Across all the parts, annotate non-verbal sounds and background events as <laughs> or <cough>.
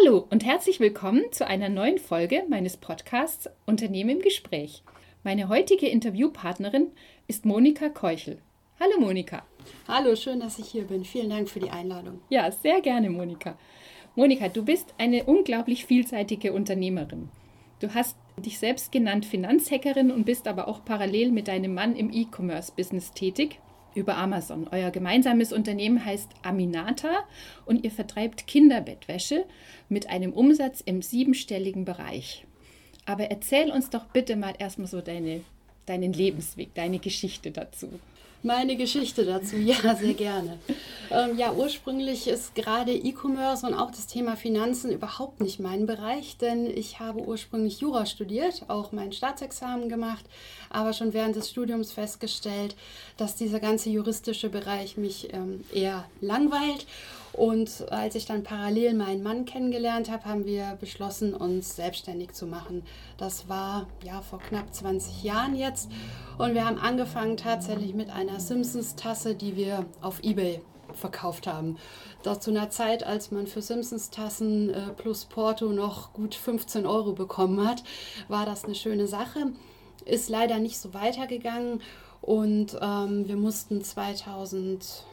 Hallo und herzlich willkommen zu einer neuen Folge meines Podcasts Unternehmen im Gespräch. Meine heutige Interviewpartnerin ist Monika Keuchel. Hallo Monika. Hallo, schön, dass ich hier bin. Vielen Dank für die Einladung. Ja, sehr gerne, Monika. Monika, du bist eine unglaublich vielseitige Unternehmerin. Du hast dich selbst genannt Finanzhackerin und bist aber auch parallel mit deinem Mann im E-Commerce-Business tätig über Amazon. Euer gemeinsames Unternehmen heißt Aminata und ihr vertreibt Kinderbettwäsche mit einem Umsatz im siebenstelligen Bereich. Aber erzähl uns doch bitte mal erstmal so deine, deinen Lebensweg, deine Geschichte dazu meine Geschichte dazu. Ja, sehr gerne. Ähm, ja, ursprünglich ist gerade E-Commerce und auch das Thema Finanzen überhaupt nicht mein Bereich, denn ich habe ursprünglich Jura studiert, auch mein Staatsexamen gemacht, aber schon während des Studiums festgestellt, dass dieser ganze juristische Bereich mich ähm, eher langweilt und als ich dann parallel meinen Mann kennengelernt habe, haben wir beschlossen, uns selbstständig zu machen. Das war ja vor knapp 20 Jahren jetzt. Und wir haben angefangen tatsächlich mit einer Simpsons-Tasse, die wir auf eBay verkauft haben. Das zu einer Zeit, als man für Simpsons-Tassen äh, plus Porto noch gut 15 Euro bekommen hat, war das eine schöne Sache. Ist leider nicht so weitergegangen und ähm, wir mussten 2000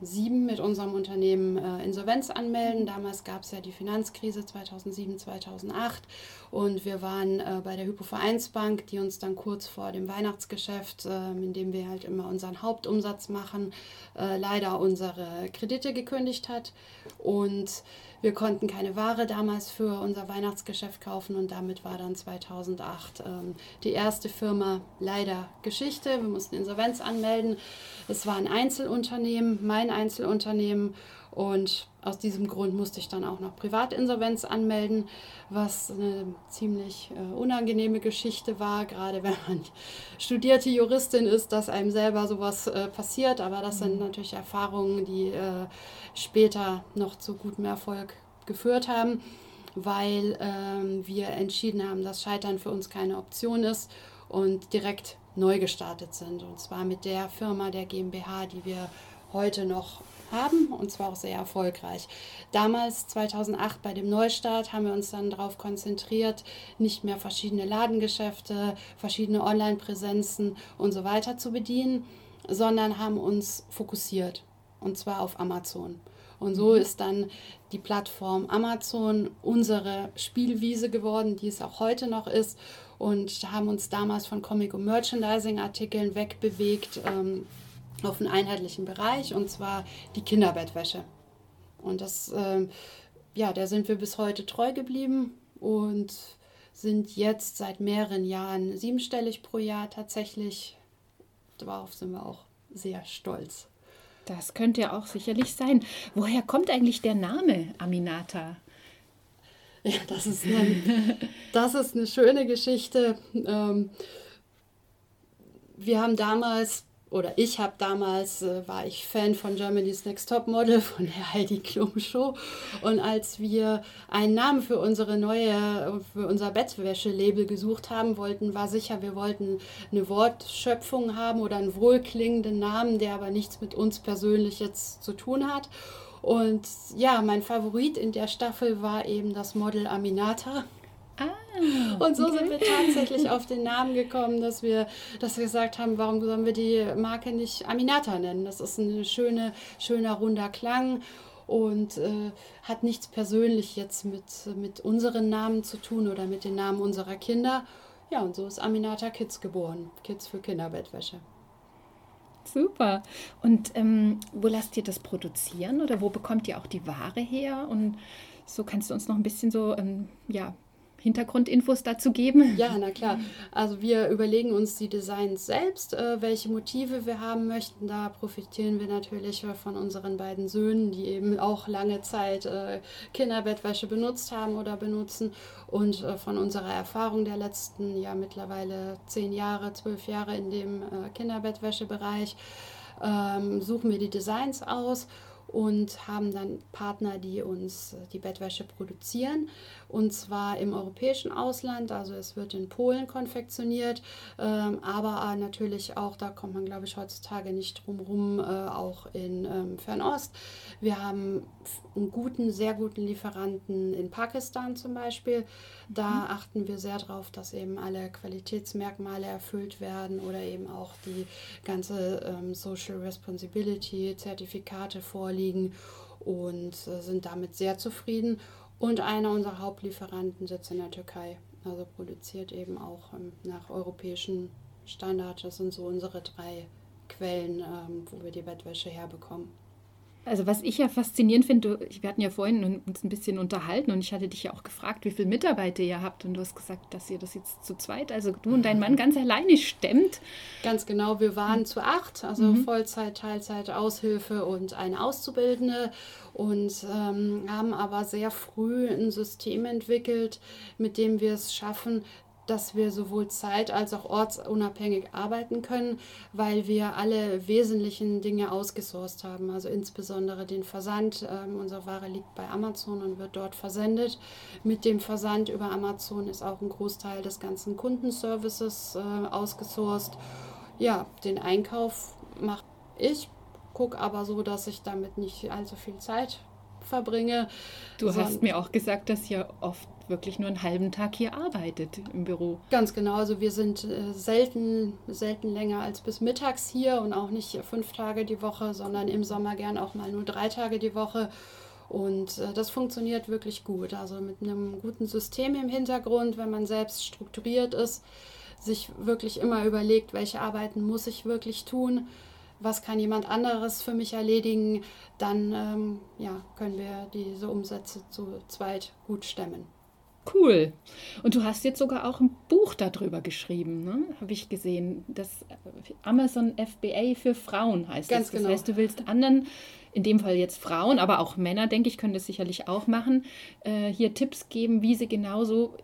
2007 mit unserem Unternehmen äh, Insolvenz anmelden. Damals gab es ja die Finanzkrise 2007, 2008 und wir waren äh, bei der Hypovereinsbank, die uns dann kurz vor dem Weihnachtsgeschäft, äh, in dem wir halt immer unseren Hauptumsatz machen, äh, leider unsere Kredite gekündigt hat und wir konnten keine Ware damals für unser Weihnachtsgeschäft kaufen und damit war dann 2008 ähm, die erste Firma leider Geschichte. Wir mussten Insolvenz anmelden. Es war ein Einzelunternehmen, mein Einzelunternehmen und aus diesem Grund musste ich dann auch noch Privatinsolvenz anmelden, was eine ziemlich äh, unangenehme Geschichte war, gerade <laughs> wenn man studierte Juristin ist, dass einem selber sowas äh, passiert. Aber das sind mhm. natürlich Erfahrungen, die äh, später noch zu gutem Erfolg geführt haben, weil ähm, wir entschieden haben, dass Scheitern für uns keine Option ist und direkt neu gestartet sind. Und zwar mit der Firma, der GmbH, die wir heute noch haben und zwar auch sehr erfolgreich. Damals, 2008, bei dem Neustart, haben wir uns dann darauf konzentriert, nicht mehr verschiedene Ladengeschäfte, verschiedene Online-Präsenzen und so weiter zu bedienen, sondern haben uns fokussiert und zwar auf Amazon. Und so mhm. ist dann die Plattform Amazon unsere Spielwiese geworden, die es auch heute noch ist. Und haben uns damals von Comic- und Merchandising-Artikeln wegbewegt. Ähm, auf einen einheitlichen Bereich und zwar die Kinderbettwäsche. Und das, äh, ja, der sind wir bis heute treu geblieben und sind jetzt seit mehreren Jahren siebenstellig pro Jahr tatsächlich. Darauf sind wir auch sehr stolz. Das könnte ja auch sicherlich sein. Woher kommt eigentlich der Name Aminata? Ja, das ist eine, das ist eine schöne Geschichte. Ähm, wir haben damals oder ich habe damals, äh, war ich Fan von Germany's Next Top Model, <laughs> von der Heidi Klum Show. Und als wir einen Namen für unsere neue, für unser Bettwäsche-Label gesucht haben wollten, war sicher, wir wollten eine Wortschöpfung haben oder einen wohlklingenden Namen, der aber nichts mit uns persönlich jetzt zu tun hat. Und ja, mein Favorit in der Staffel war eben das Model Aminata. Ah, und so okay. sind wir tatsächlich auf den Namen gekommen, dass wir, dass wir gesagt haben, warum sollen wir die Marke nicht Aminata nennen? Das ist ein schöne, schöner runder Klang und äh, hat nichts persönlich jetzt mit, mit unseren Namen zu tun oder mit den Namen unserer Kinder. Ja, und so ist Aminata Kids geboren. Kids für Kinderbettwäsche. Super. Und ähm, wo lasst ihr das produzieren oder wo bekommt ihr auch die Ware her? Und so kannst du uns noch ein bisschen so ähm, ja, Hintergrundinfos dazu geben? Ja, na klar. Also wir überlegen uns die Designs selbst, äh, welche Motive wir haben möchten. Da profitieren wir natürlich von unseren beiden Söhnen, die eben auch lange Zeit äh, Kinderbettwäsche benutzt haben oder benutzen und äh, von unserer Erfahrung der letzten, ja mittlerweile zehn Jahre, zwölf Jahre in dem äh, Kinderbettwäschebereich ähm, suchen wir die Designs aus und haben dann Partner, die uns die Bettwäsche produzieren. Und zwar im europäischen Ausland, also es wird in Polen konfektioniert, ähm, aber natürlich auch, da kommt man glaube ich heutzutage nicht drum rum, äh, auch in ähm, Fernost. Wir haben einen guten, sehr guten Lieferanten in Pakistan zum Beispiel. Da mhm. achten wir sehr darauf, dass eben alle Qualitätsmerkmale erfüllt werden oder eben auch die ganze ähm, Social Responsibility Zertifikate vorliegen und äh, sind damit sehr zufrieden. Und einer unserer Hauptlieferanten sitzt in der Türkei, also produziert eben auch ähm, nach europäischen Standards. Das sind so unsere drei Quellen, ähm, wo wir die Bettwäsche herbekommen. Also was ich ja faszinierend finde, wir hatten ja vorhin uns ein bisschen unterhalten und ich hatte dich ja auch gefragt, wie viele Mitarbeiter ihr habt und du hast gesagt, dass ihr das jetzt zu zweit, also du und dein Mann ganz alleine stemmt. Ganz genau, wir waren mhm. zu acht, also mhm. Vollzeit, Teilzeit, Aushilfe und eine Auszubildende und ähm, haben aber sehr früh ein System entwickelt, mit dem wir es schaffen, dass wir sowohl zeit- als auch ortsunabhängig arbeiten können, weil wir alle wesentlichen Dinge ausgesourced haben. Also insbesondere den Versand. Ähm, unsere Ware liegt bei Amazon und wird dort versendet. Mit dem Versand über Amazon ist auch ein Großteil des ganzen Kundenservices äh, ausgesourced. Ja, den Einkauf mache ich, gucke aber so, dass ich damit nicht allzu viel Zeit verbringe. Du hast mir auch gesagt, dass ihr oft wirklich nur einen halben Tag hier arbeitet im Büro. Ganz genau. Also wir sind äh, selten, selten länger als bis mittags hier und auch nicht fünf Tage die Woche, sondern im Sommer gern auch mal nur drei Tage die Woche. Und äh, das funktioniert wirklich gut. Also mit einem guten System im Hintergrund, wenn man selbst strukturiert ist, sich wirklich immer überlegt, welche Arbeiten muss ich wirklich tun was kann jemand anderes für mich erledigen, dann ähm, ja, können wir diese Umsätze zu zweit gut stemmen. Cool. Und du hast jetzt sogar auch ein Buch darüber geschrieben, ne? habe ich gesehen. Das Amazon FBA für Frauen heißt Ganz das. Das genau. heißt, du willst anderen, in dem Fall jetzt Frauen, aber auch Männer, denke ich, können das sicherlich auch machen, äh, hier Tipps geben, wie sie genauso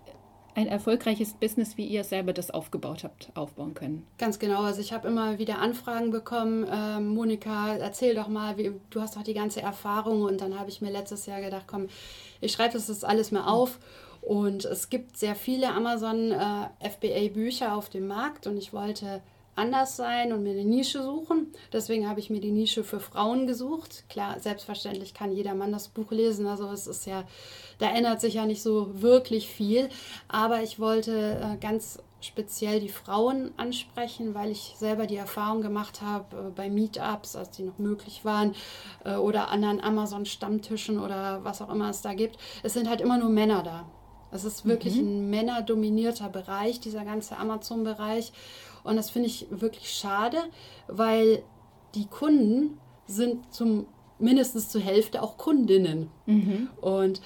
ein erfolgreiches Business, wie ihr selber das aufgebaut habt, aufbauen können. Ganz genau. Also ich habe immer wieder Anfragen bekommen. Ähm, Monika, erzähl doch mal, wie, du hast doch die ganze Erfahrung. Und dann habe ich mir letztes Jahr gedacht, komm, ich schreibe das alles mal auf. Und es gibt sehr viele Amazon äh, FBA Bücher auf dem Markt und ich wollte anders sein und mir eine Nische suchen. Deswegen habe ich mir die Nische für Frauen gesucht. Klar, selbstverständlich kann jeder Mann das Buch lesen. Also es ist ja, da ändert sich ja nicht so wirklich viel. Aber ich wollte äh, ganz speziell die Frauen ansprechen, weil ich selber die Erfahrung gemacht habe äh, bei Meetups, als die noch möglich waren, äh, oder anderen Amazon-Stammtischen oder was auch immer es da gibt. Es sind halt immer nur Männer da. Es ist wirklich mhm. ein männerdominierter Bereich, dieser ganze Amazon-Bereich. Und das finde ich wirklich schade, weil die Kunden sind zum mindestens zur Hälfte auch Kundinnen. Mhm. Und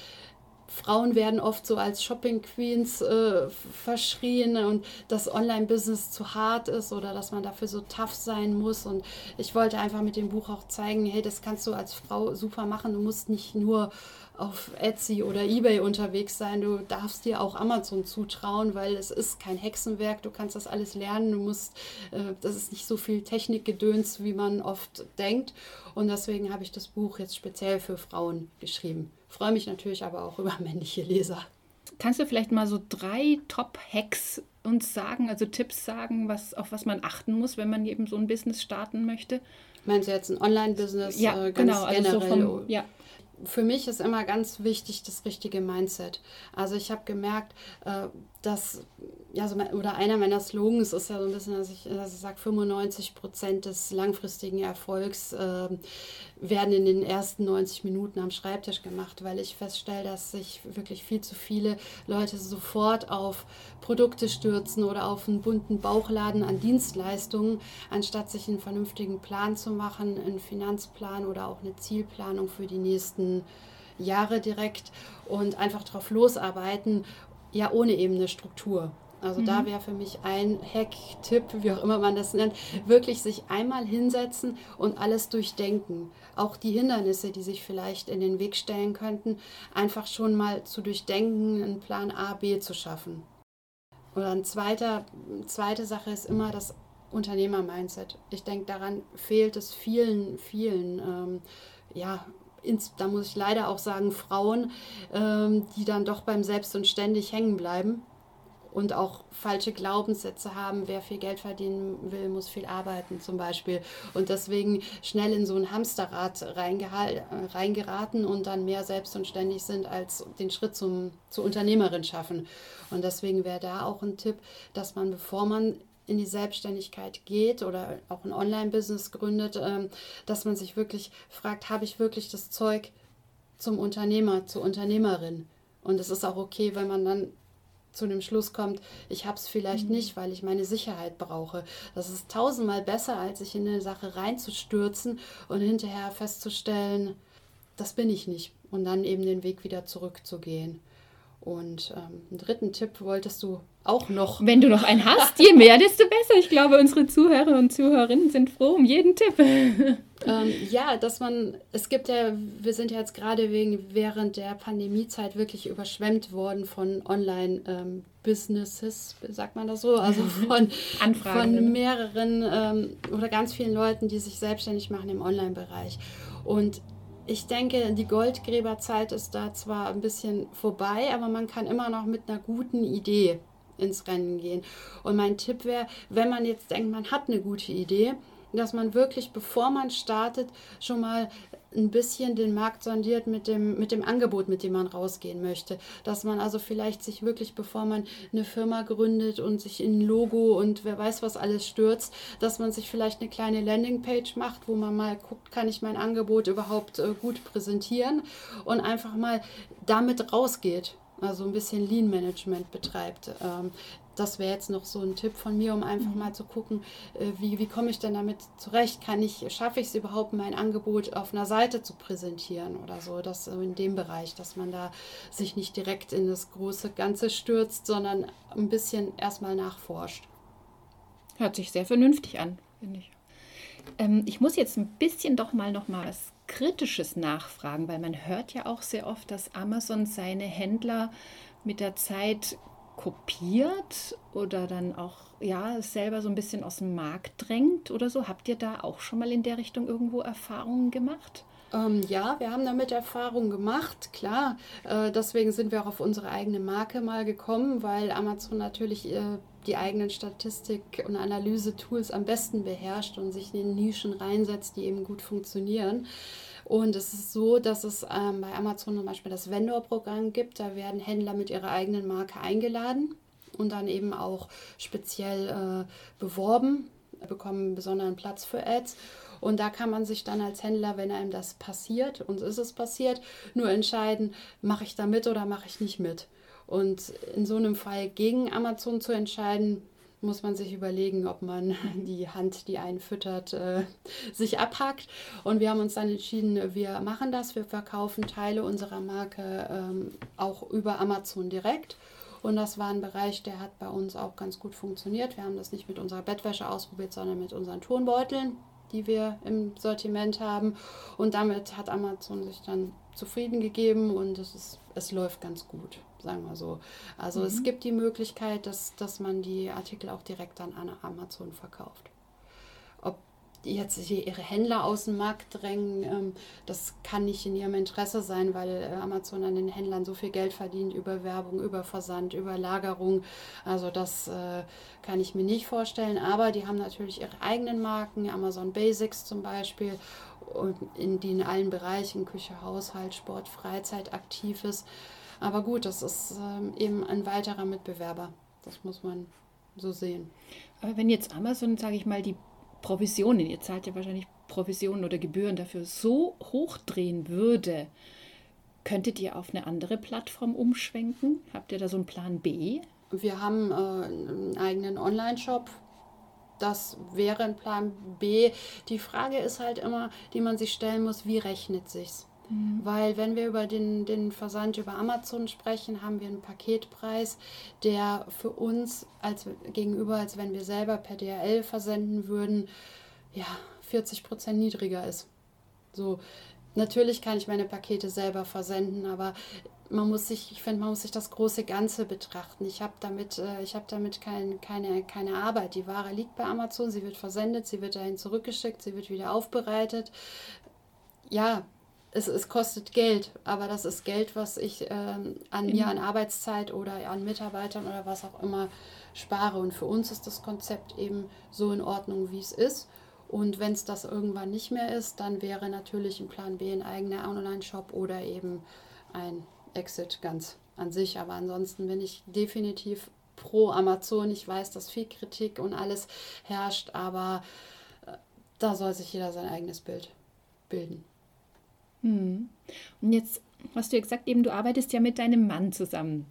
Frauen werden oft so als Shopping Queens äh, verschrien und das Online-Business zu hart ist oder dass man dafür so tough sein muss. Und ich wollte einfach mit dem Buch auch zeigen, hey, das kannst du als Frau super machen. Du musst nicht nur auf Etsy oder eBay unterwegs sein. Du darfst dir auch Amazon zutrauen, weil es ist kein Hexenwerk. Du kannst das alles lernen. Du musst, äh, das ist nicht so viel Technikgedöns, wie man oft denkt. Und deswegen habe ich das Buch jetzt speziell für Frauen geschrieben. Freue mich natürlich aber auch über <laughs> männliche Leser. Kannst du vielleicht mal so drei Top-Hacks uns sagen, also Tipps sagen, was, auf was man achten muss, wenn man eben so ein Business starten möchte? Meinst du jetzt ein Online-Business? Ja, äh, genau. Also generell? So vom, ja für mich ist immer ganz wichtig das richtige Mindset. Also ich habe gemerkt, äh, dass, ja, so oder einer meiner Slogans ist ja so ein bisschen, dass ich, dass ich sage, 95 Prozent des langfristigen Erfolgs äh, werden in den ersten 90 Minuten am Schreibtisch gemacht, weil ich feststelle, dass sich wirklich viel zu viele Leute sofort auf Produkte stürzen oder auf einen bunten Bauchladen an Dienstleistungen, anstatt sich einen vernünftigen Plan zu machen, einen Finanzplan oder auch eine Zielplanung für die nächsten Jahre direkt und einfach drauf losarbeiten, ja ohne eben eine Struktur. Also mhm. da wäre für mich ein Hack-Tipp, wie auch immer man das nennt, wirklich sich einmal hinsetzen und alles durchdenken. Auch die Hindernisse, die sich vielleicht in den Weg stellen könnten, einfach schon mal zu durchdenken, einen Plan A, B zu schaffen. Oder eine zweite, zweite Sache ist immer das Unternehmer-Mindset. Ich denke, daran fehlt es vielen, vielen. Ähm, ja, ins, da muss ich leider auch sagen, Frauen, ähm, die dann doch beim Selbst und ständig hängen bleiben und auch falsche Glaubenssätze haben, wer viel Geld verdienen will, muss viel arbeiten zum Beispiel. Und deswegen schnell in so ein Hamsterrad reingeraten und dann mehr selbst und ständig sind, als den Schritt zum, zur Unternehmerin schaffen. Und deswegen wäre da auch ein Tipp, dass man, bevor man in die Selbstständigkeit geht oder auch ein Online-Business gründet, ähm, dass man sich wirklich fragt, habe ich wirklich das Zeug zum Unternehmer, zur Unternehmerin? Und es ist auch okay, wenn man dann zu dem Schluss kommt, ich habe es vielleicht mhm. nicht, weil ich meine Sicherheit brauche. Das ist tausendmal besser, als sich in eine Sache reinzustürzen und hinterher festzustellen, das bin ich nicht. Und dann eben den Weg wieder zurückzugehen. Und ähm, einen dritten Tipp wolltest du auch noch. Wenn du noch einen hast, je mehr, <laughs> desto besser. Ich glaube, unsere Zuhörer und Zuhörerinnen sind froh um jeden Tipp. <laughs> Ähm, ja, dass man, es gibt ja, wir sind ja jetzt gerade wegen während der Pandemiezeit wirklich überschwemmt worden von Online-Businesses, ähm, sagt man das so? Also <laughs> von, von mehreren ähm, oder ganz vielen Leuten, die sich selbstständig machen im Online-Bereich. Und ich denke, die Goldgräberzeit ist da zwar ein bisschen vorbei, aber man kann immer noch mit einer guten Idee ins Rennen gehen. Und mein Tipp wäre, wenn man jetzt denkt, man hat eine gute Idee, dass man wirklich, bevor man startet, schon mal ein bisschen den Markt sondiert mit dem, mit dem Angebot, mit dem man rausgehen möchte. Dass man also vielleicht sich wirklich, bevor man eine Firma gründet und sich in ein Logo und wer weiß was alles stürzt, dass man sich vielleicht eine kleine Landingpage macht, wo man mal guckt, kann ich mein Angebot überhaupt äh, gut präsentieren und einfach mal damit rausgeht also ein bisschen Lean Management betreibt. Das wäre jetzt noch so ein Tipp von mir, um einfach mhm. mal zu gucken, äh, wie, wie komme ich denn damit zurecht? Kann ich, schaffe ich es überhaupt, mein Angebot auf einer Seite zu präsentieren oder so? Das in dem Bereich, dass man da sich nicht direkt in das große Ganze stürzt, sondern ein bisschen erstmal nachforscht. Hört sich sehr vernünftig an, finde ich. Ähm, ich muss jetzt ein bisschen doch mal noch mal was Kritisches nachfragen, weil man hört ja auch sehr oft, dass Amazon seine Händler mit der Zeit kopiert oder dann auch ja selber so ein bisschen aus dem Markt drängt oder so. Habt ihr da auch schon mal in der Richtung irgendwo Erfahrungen gemacht? Ähm, ja, wir haben damit Erfahrungen gemacht, klar. Äh, deswegen sind wir auch auf unsere eigene Marke mal gekommen, weil Amazon natürlich äh, die eigenen Statistik- und Analyse-Tools am besten beherrscht und sich in Nischen reinsetzt, die eben gut funktionieren. Und es ist so, dass es ähm, bei Amazon zum Beispiel das Vendor-Programm gibt. Da werden Händler mit ihrer eigenen Marke eingeladen und dann eben auch speziell äh, beworben, bekommen einen besonderen Platz für Ads. Und da kann man sich dann als Händler, wenn einem das passiert, und ist es passiert, nur entscheiden, mache ich da mit oder mache ich nicht mit. Und in so einem Fall gegen Amazon zu entscheiden, muss man sich überlegen, ob man <laughs> die Hand, die einen füttert, äh, sich abhackt. Und wir haben uns dann entschieden, wir machen das. Wir verkaufen Teile unserer Marke ähm, auch über Amazon direkt. Und das war ein Bereich, der hat bei uns auch ganz gut funktioniert. Wir haben das nicht mit unserer Bettwäsche ausprobiert, sondern mit unseren Turnbeuteln, die wir im Sortiment haben. Und damit hat Amazon sich dann zufrieden gegeben und es, ist, es läuft ganz gut sagen wir so. Also mhm. es gibt die Möglichkeit, dass, dass man die Artikel auch direkt dann an Amazon verkauft. Ob jetzt ihre Händler aus dem Markt drängen, ähm, das kann nicht in ihrem Interesse sein, weil äh, Amazon an den Händlern so viel Geld verdient über Werbung, über Versand, über Lagerung. Also das äh, kann ich mir nicht vorstellen. Aber die haben natürlich ihre eigenen Marken, Amazon Basics zum Beispiel, und in die in allen Bereichen, Küche, Haushalt, Sport, Freizeit aktiv ist. Aber gut, das ist ähm, eben ein weiterer Mitbewerber. Das muss man so sehen. Aber wenn jetzt Amazon, sage ich mal, die Provisionen, ihr zahlt ja wahrscheinlich Provisionen oder Gebühren dafür, so hochdrehen würde, könntet ihr auf eine andere Plattform umschwenken? Habt ihr da so einen Plan B? Wir haben äh, einen eigenen Online-Shop. Das wäre ein Plan B. Die Frage ist halt immer, die man sich stellen muss, wie rechnet sich's? Mhm. Weil wenn wir über den, den Versand über Amazon sprechen, haben wir einen Paketpreis, der für uns als gegenüber, als wenn wir selber per DHL versenden würden, ja, 40 Prozent niedriger ist. So, natürlich kann ich meine Pakete selber versenden, aber man muss sich, ich finde, man muss sich das große Ganze betrachten. Ich habe damit, äh, ich habe damit kein, keine, keine Arbeit. Die Ware liegt bei Amazon, sie wird versendet, sie wird dahin zurückgeschickt, sie wird wieder aufbereitet. Ja, es, es kostet Geld, aber das ist Geld, was ich ähm, an mir, an Arbeitszeit oder an Mitarbeitern oder was auch immer spare. Und für uns ist das Konzept eben so in Ordnung, wie es ist. Und wenn es das irgendwann nicht mehr ist, dann wäre natürlich ein Plan B ein eigener Online-Shop oder eben ein Exit ganz an sich. Aber ansonsten bin ich definitiv pro Amazon. Ich weiß, dass viel Kritik und alles herrscht, aber äh, da soll sich jeder sein eigenes Bild bilden. Hm. Und jetzt hast du ja gesagt, eben du arbeitest ja mit deinem Mann zusammen.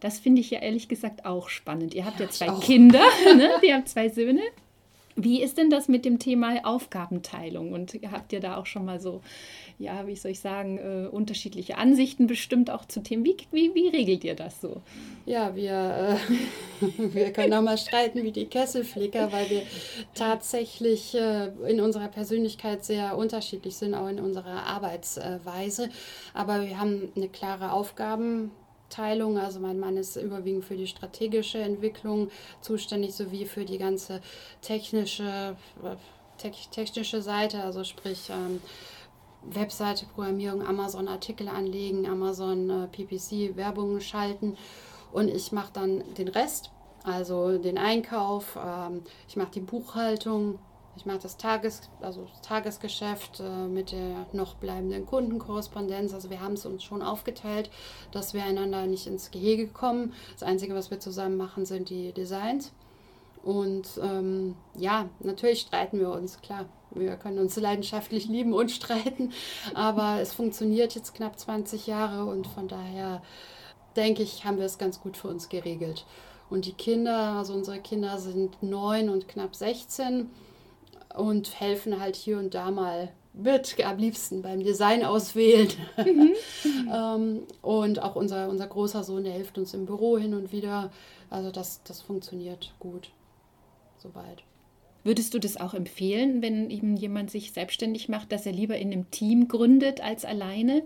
Das finde ich ja ehrlich gesagt auch spannend. Ihr habt ja, ja zwei Kinder, <laughs> ne? ihr habt zwei Söhne. Wie ist denn das mit dem Thema Aufgabenteilung? Und habt ihr da auch schon mal so, ja, wie soll ich sagen, äh, unterschiedliche Ansichten bestimmt auch zu Themen? Wie, wie, wie regelt ihr das so? Ja, wir, äh, <laughs> wir können auch mal streiten wie die Kesselflicker, weil wir tatsächlich äh, in unserer Persönlichkeit sehr unterschiedlich sind, auch in unserer Arbeitsweise. Aber wir haben eine klare Aufgaben. Abteilung. Also mein Mann ist überwiegend für die strategische Entwicklung zuständig, sowie für die ganze technische, te technische Seite, also sprich ähm, Webseite, Programmierung, Amazon Artikel anlegen, Amazon äh, PPC Werbung schalten und ich mache dann den Rest, also den Einkauf, ähm, ich mache die Buchhaltung, ich mache das Tages, also Tagesgeschäft äh, mit der noch bleibenden Kundenkorrespondenz. Also wir haben es uns schon aufgeteilt, dass wir einander nicht ins Gehege kommen. Das Einzige, was wir zusammen machen, sind die Designs. Und ähm, ja, natürlich streiten wir uns, klar. Wir können uns leidenschaftlich lieben und streiten, aber es funktioniert jetzt knapp 20 Jahre und von daher denke ich, haben wir es ganz gut für uns geregelt. Und die Kinder, also unsere Kinder sind neun und knapp 16 und helfen halt hier und da mal mit, am liebsten beim Design auswählen. Mhm. <laughs> ähm, und auch unser, unser großer Sohn, der hilft uns im Büro hin und wieder. Also das, das funktioniert gut, soweit. Würdest du das auch empfehlen, wenn eben jemand sich selbstständig macht, dass er lieber in einem Team gründet als alleine?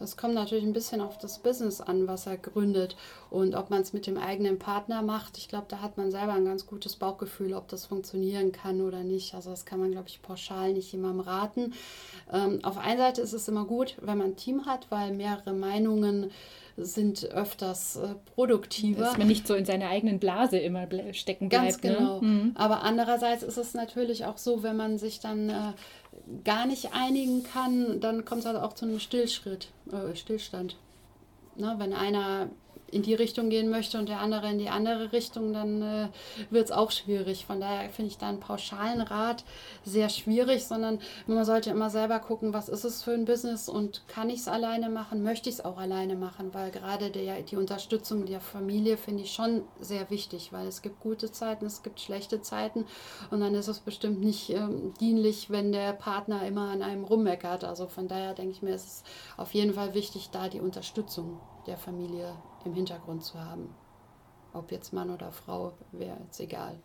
Das kommt natürlich ein bisschen auf das Business an, was er gründet und ob man es mit dem eigenen Partner macht. Ich glaube, da hat man selber ein ganz gutes Bauchgefühl, ob das funktionieren kann oder nicht. Also das kann man, glaube ich, pauschal nicht jemandem raten. Ähm, auf einer Seite ist es immer gut, wenn man ein Team hat, weil mehrere Meinungen sind öfters äh, produktiver. Dass man nicht so in seiner eigenen Blase immer stecken bleibt. Ganz ne? genau. Ne? Mhm. Aber andererseits ist es natürlich auch so, wenn man sich dann äh, gar nicht einigen kann, dann kommt es halt auch zu einem Stillschritt, äh, Stillstand. Ne, wenn einer in die Richtung gehen möchte und der andere in die andere Richtung, dann äh, wird es auch schwierig. Von daher finde ich da einen pauschalen Rat sehr schwierig, sondern man sollte immer selber gucken, was ist es für ein Business und kann ich es alleine machen, möchte ich es auch alleine machen, weil gerade der, die Unterstützung der Familie finde ich schon sehr wichtig, weil es gibt gute Zeiten, es gibt schlechte Zeiten und dann ist es bestimmt nicht ähm, dienlich, wenn der Partner immer an einem rummeckert. Also von daher denke ich mir, ist es auf jeden Fall wichtig, da die Unterstützung der Familie im Hintergrund zu haben. Ob jetzt Mann oder Frau, wäre jetzt egal.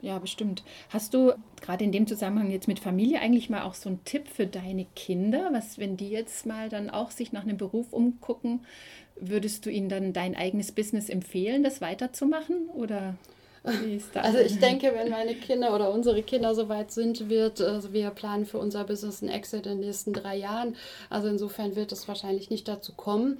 Ja, bestimmt. Hast du gerade in dem Zusammenhang jetzt mit Familie eigentlich mal auch so einen Tipp für deine Kinder? Was, wenn die jetzt mal dann auch sich nach einem Beruf umgucken, würdest du ihnen dann dein eigenes Business empfehlen, das weiterzumachen? Oder also ich denke, wenn meine Kinder oder unsere Kinder soweit sind, wird, also wir planen für unser Business einen Exit in den nächsten drei Jahren. Also insofern wird es wahrscheinlich nicht dazu kommen,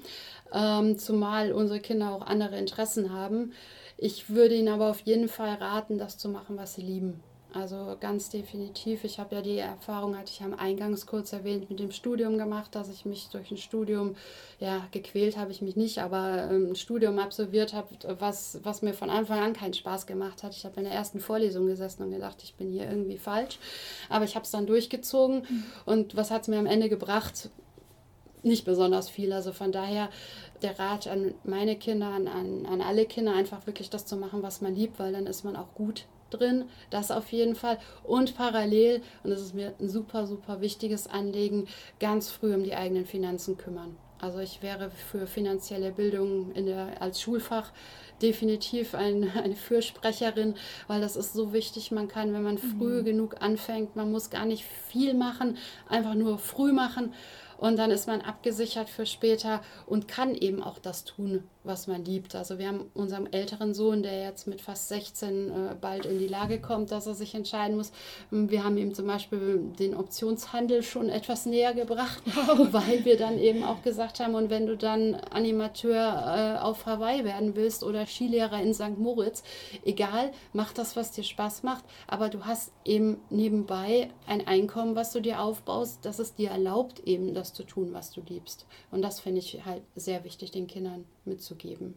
ähm, zumal unsere Kinder auch andere Interessen haben. Ich würde ihnen aber auf jeden Fall raten, das zu machen, was sie lieben. Also ganz definitiv. Ich habe ja die Erfahrung, hatte ich am Eingangs kurz erwähnt, mit dem Studium gemacht, dass ich mich durch ein Studium, ja, gequält habe ich mich nicht, aber ähm, ein Studium absolviert habe, was, was mir von Anfang an keinen Spaß gemacht hat. Ich habe in der ersten Vorlesung gesessen und gedacht, ich bin hier irgendwie falsch. Aber ich habe es dann durchgezogen. Mhm. Und was hat es mir am Ende gebracht? Nicht besonders viel. Also von daher der Rat an meine Kinder, an, an, alle Kinder, einfach wirklich das zu machen, was man liebt, weil dann ist man auch gut drin, das auf jeden Fall. Und parallel, und das ist mir ein super, super wichtiges Anliegen, ganz früh um die eigenen Finanzen kümmern. Also ich wäre für finanzielle Bildung der, als Schulfach definitiv ein, <laughs> eine Fürsprecherin, weil das ist so wichtig. Man kann, wenn man früh mhm. genug anfängt, man muss gar nicht viel machen, einfach nur früh machen und dann ist man abgesichert für später und kann eben auch das tun, was man liebt. Also wir haben unserem älteren Sohn, der jetzt mit fast 16 äh, bald in die Lage kommt, dass er sich entscheiden muss. Ähm, wir haben ihm zum Beispiel den Optionshandel schon etwas näher gebracht, <laughs> weil wir dann eben auch gesagt haben, und wenn du dann Animateur äh, auf Hawaii werden willst oder Skilehrer in St. Moritz, egal, mach das, was dir Spaß macht, aber du hast eben nebenbei ein Einkommen, was du dir aufbaust, das es dir erlaubt, eben das zu tun, was du liebst. Und das finde ich halt sehr wichtig, den Kindern mitzugeben.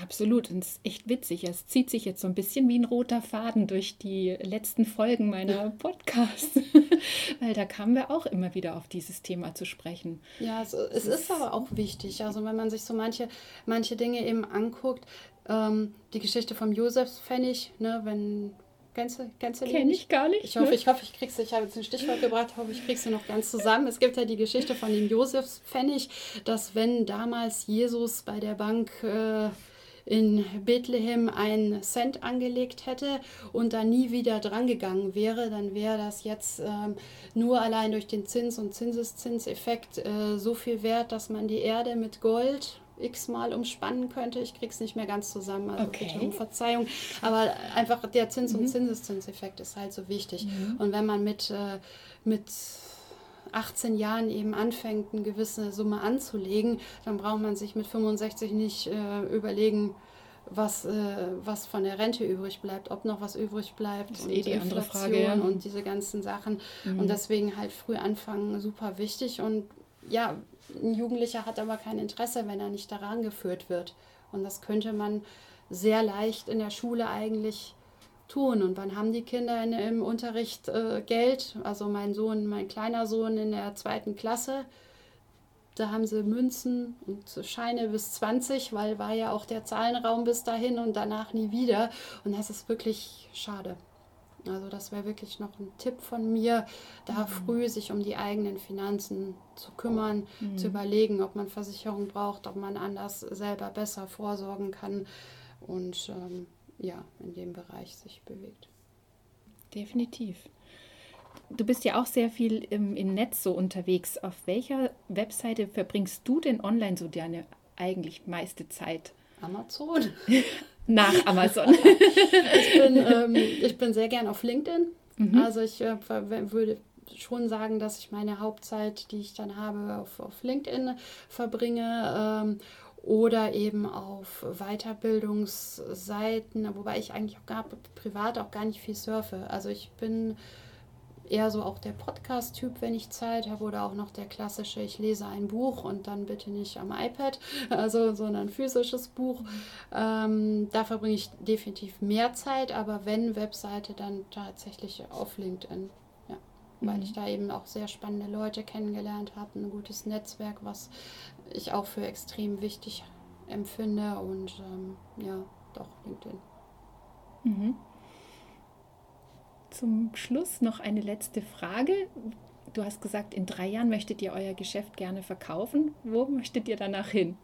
Absolut, und es ist echt witzig. Es zieht sich jetzt so ein bisschen wie ein roter Faden durch die letzten Folgen meiner <laughs> Podcasts, <laughs> weil da kamen wir auch immer wieder auf dieses Thema zu sprechen. Ja, es, es ist aber auch wichtig. Also wenn man sich so manche, manche Dinge eben anguckt, ähm, die Geschichte vom Josefspfennig, ne, wenn Kennst du, kennst du Kenn ich gar nicht. Ich hoffe, ne? ich hoffe, ich krieg's, ich habe jetzt ein Stichwort gebracht, hoffe, ich krieg's noch ganz zusammen. Es gibt ja die Geschichte von dem Josefspfennig, dass wenn damals Jesus bei der Bank äh, in Bethlehem einen Cent angelegt hätte und da nie wieder drangegangen wäre, dann wäre das jetzt ähm, nur allein durch den Zins- und Zinseszinseffekt äh, so viel wert, dass man die Erde mit Gold x-mal umspannen könnte. Ich kriege es nicht mehr ganz zusammen, also okay. bitte um Verzeihung. Aber einfach der Zins- und mhm. Zinseszinseffekt ist halt so wichtig. Mhm. Und wenn man mit, äh, mit 18 Jahren eben anfängt, eine gewisse Summe anzulegen, dann braucht man sich mit 65 nicht äh, überlegen, was, äh, was von der Rente übrig bleibt, ob noch was übrig bleibt. Das ist eh die andere Frage. Ja. Und diese ganzen Sachen. Mhm. Und deswegen halt früh anfangen, super wichtig. Und ja, ein Jugendlicher hat aber kein Interesse, wenn er nicht daran geführt wird. Und das könnte man sehr leicht in der Schule eigentlich tun. Und wann haben die Kinder in, im Unterricht äh, Geld? Also mein Sohn, mein kleiner Sohn in der zweiten Klasse, da haben sie Münzen und Scheine bis 20, weil war ja auch der Zahlenraum bis dahin und danach nie wieder. Und das ist wirklich schade. Also das wäre wirklich noch ein Tipp von mir, da mhm. früh sich um die eigenen Finanzen zu kümmern, mhm. zu überlegen, ob man Versicherung braucht, ob man anders selber besser vorsorgen kann und ähm, ja, in dem Bereich sich bewegt. Definitiv. Du bist ja auch sehr viel im, im Netz so unterwegs. Auf welcher Webseite verbringst du denn online so deine eigentlich meiste Zeit? Amazon. <laughs> Nach Amazon. <laughs> ich, bin, ähm, ich bin sehr gern auf LinkedIn. Mhm. Also ich äh, würde schon sagen, dass ich meine Hauptzeit, die ich dann habe, auf, auf LinkedIn verbringe. Ähm, oder eben auf Weiterbildungsseiten, wobei ich eigentlich auch gar privat auch gar nicht viel surfe. Also ich bin eher so auch der Podcast-Typ, wenn ich Zeit habe, oder auch noch der klassische, ich lese ein Buch und dann bitte nicht am iPad, <laughs> also sondern ein physisches Buch. Ähm, da verbringe ich definitiv mehr Zeit, aber wenn Webseite, dann tatsächlich auf LinkedIn. Ja, weil mhm. ich da eben auch sehr spannende Leute kennengelernt habe, ein gutes Netzwerk, was ich auch für extrem wichtig empfinde und ähm, ja, doch LinkedIn. Mhm zum Schluss noch eine letzte Frage. Du hast gesagt, in drei Jahren möchtet ihr euer Geschäft gerne verkaufen. Wo möchtet ihr danach hin?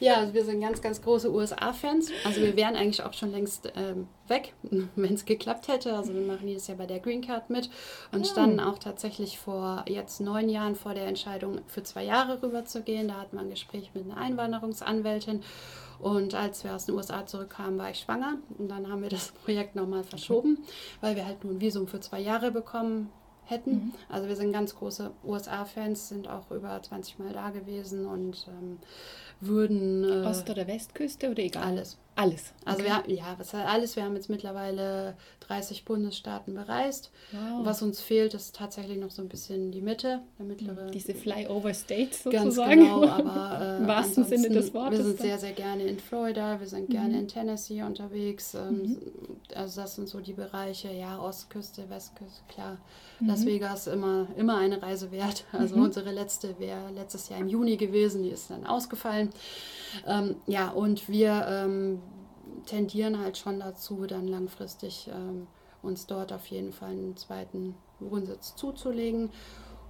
Ja, also wir sind ganz, ganz große USA-Fans. Also wir wären eigentlich auch schon längst ähm, weg, <laughs> wenn es geklappt hätte. Also wir machen jedes Jahr bei der Green Card mit und oh. standen auch tatsächlich vor jetzt neun Jahren vor der Entscheidung, für zwei Jahre rüber zu gehen. Da hatten wir ein Gespräch mit einer Einwanderungsanwältin und als wir aus den USA zurückkamen, war ich schwanger. Und dann haben wir das <laughs> Projekt nochmal verschoben, weil wir halt nur ein Visum für zwei Jahre bekommen hätten. Mhm. Also wir sind ganz große USA-Fans, sind auch über 20 Mal da gewesen und ähm, würden. Äh, Ost- oder Westküste oder egal? Alles. Alles. Also okay. wir, ja, was alles. Wir haben jetzt mittlerweile 30 Bundesstaaten bereist. Wow. Was uns fehlt, ist tatsächlich noch so ein bisschen die Mitte, der mittlere. Diese Flyover States sozusagen. Ganz genau, aber <laughs> äh, im wahrsten Sinne des Wortes. Wir sind sehr, sehr gerne in Florida, wir sind gerne mhm. in Tennessee unterwegs. Ähm, mhm. Also das sind so die Bereiche, ja, Ostküste, Westküste, klar. Mhm. Las Vegas immer, immer eine Reise wert. <laughs> Also mhm. unsere letzte wäre letztes Jahr im Juni gewesen, die ist dann ausgefallen. Ähm, ja, und wir ähm, tendieren halt schon dazu, dann langfristig ähm, uns dort auf jeden Fall einen zweiten Wohnsitz zuzulegen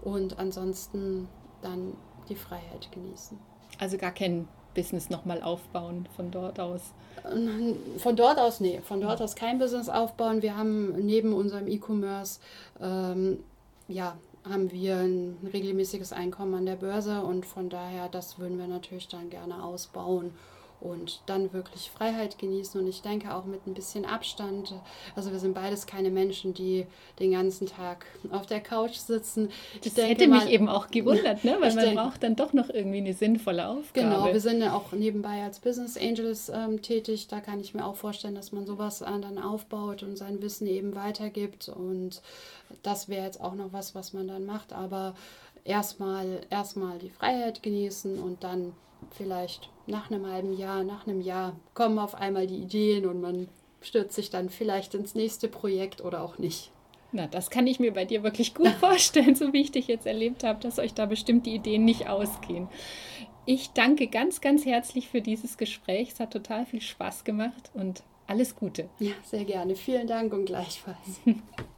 und ansonsten dann die Freiheit genießen. Also gar kein Business nochmal aufbauen von dort aus? Von dort aus, nee, von dort aus kein Business aufbauen. Wir haben neben unserem E-Commerce ähm, ja, haben wir ein regelmäßiges Einkommen an der Börse und von daher, das würden wir natürlich dann gerne ausbauen und dann wirklich Freiheit genießen. Und ich denke auch mit ein bisschen Abstand. Also wir sind beides keine Menschen, die den ganzen Tag auf der Couch sitzen. Das hätte mal, mich eben auch gewundert, ne? <laughs> weil man denke, braucht dann doch noch irgendwie eine sinnvolle Aufgabe. Genau, wir sind ja auch nebenbei als Business Angels ähm, tätig. Da kann ich mir auch vorstellen, dass man sowas äh, dann aufbaut und sein Wissen eben weitergibt. Und das wäre jetzt auch noch was, was man dann macht. Aber erstmal erstmal die Freiheit genießen und dann vielleicht nach einem halben Jahr, nach einem Jahr kommen auf einmal die Ideen und man stürzt sich dann vielleicht ins nächste Projekt oder auch nicht. Na, das kann ich mir bei dir wirklich gut <laughs> vorstellen, so wie ich dich jetzt erlebt habe, dass euch da bestimmt die Ideen nicht ausgehen. Ich danke ganz, ganz herzlich für dieses Gespräch. Es hat total viel Spaß gemacht und alles Gute. Ja, sehr gerne. Vielen Dank und gleichfalls. <laughs>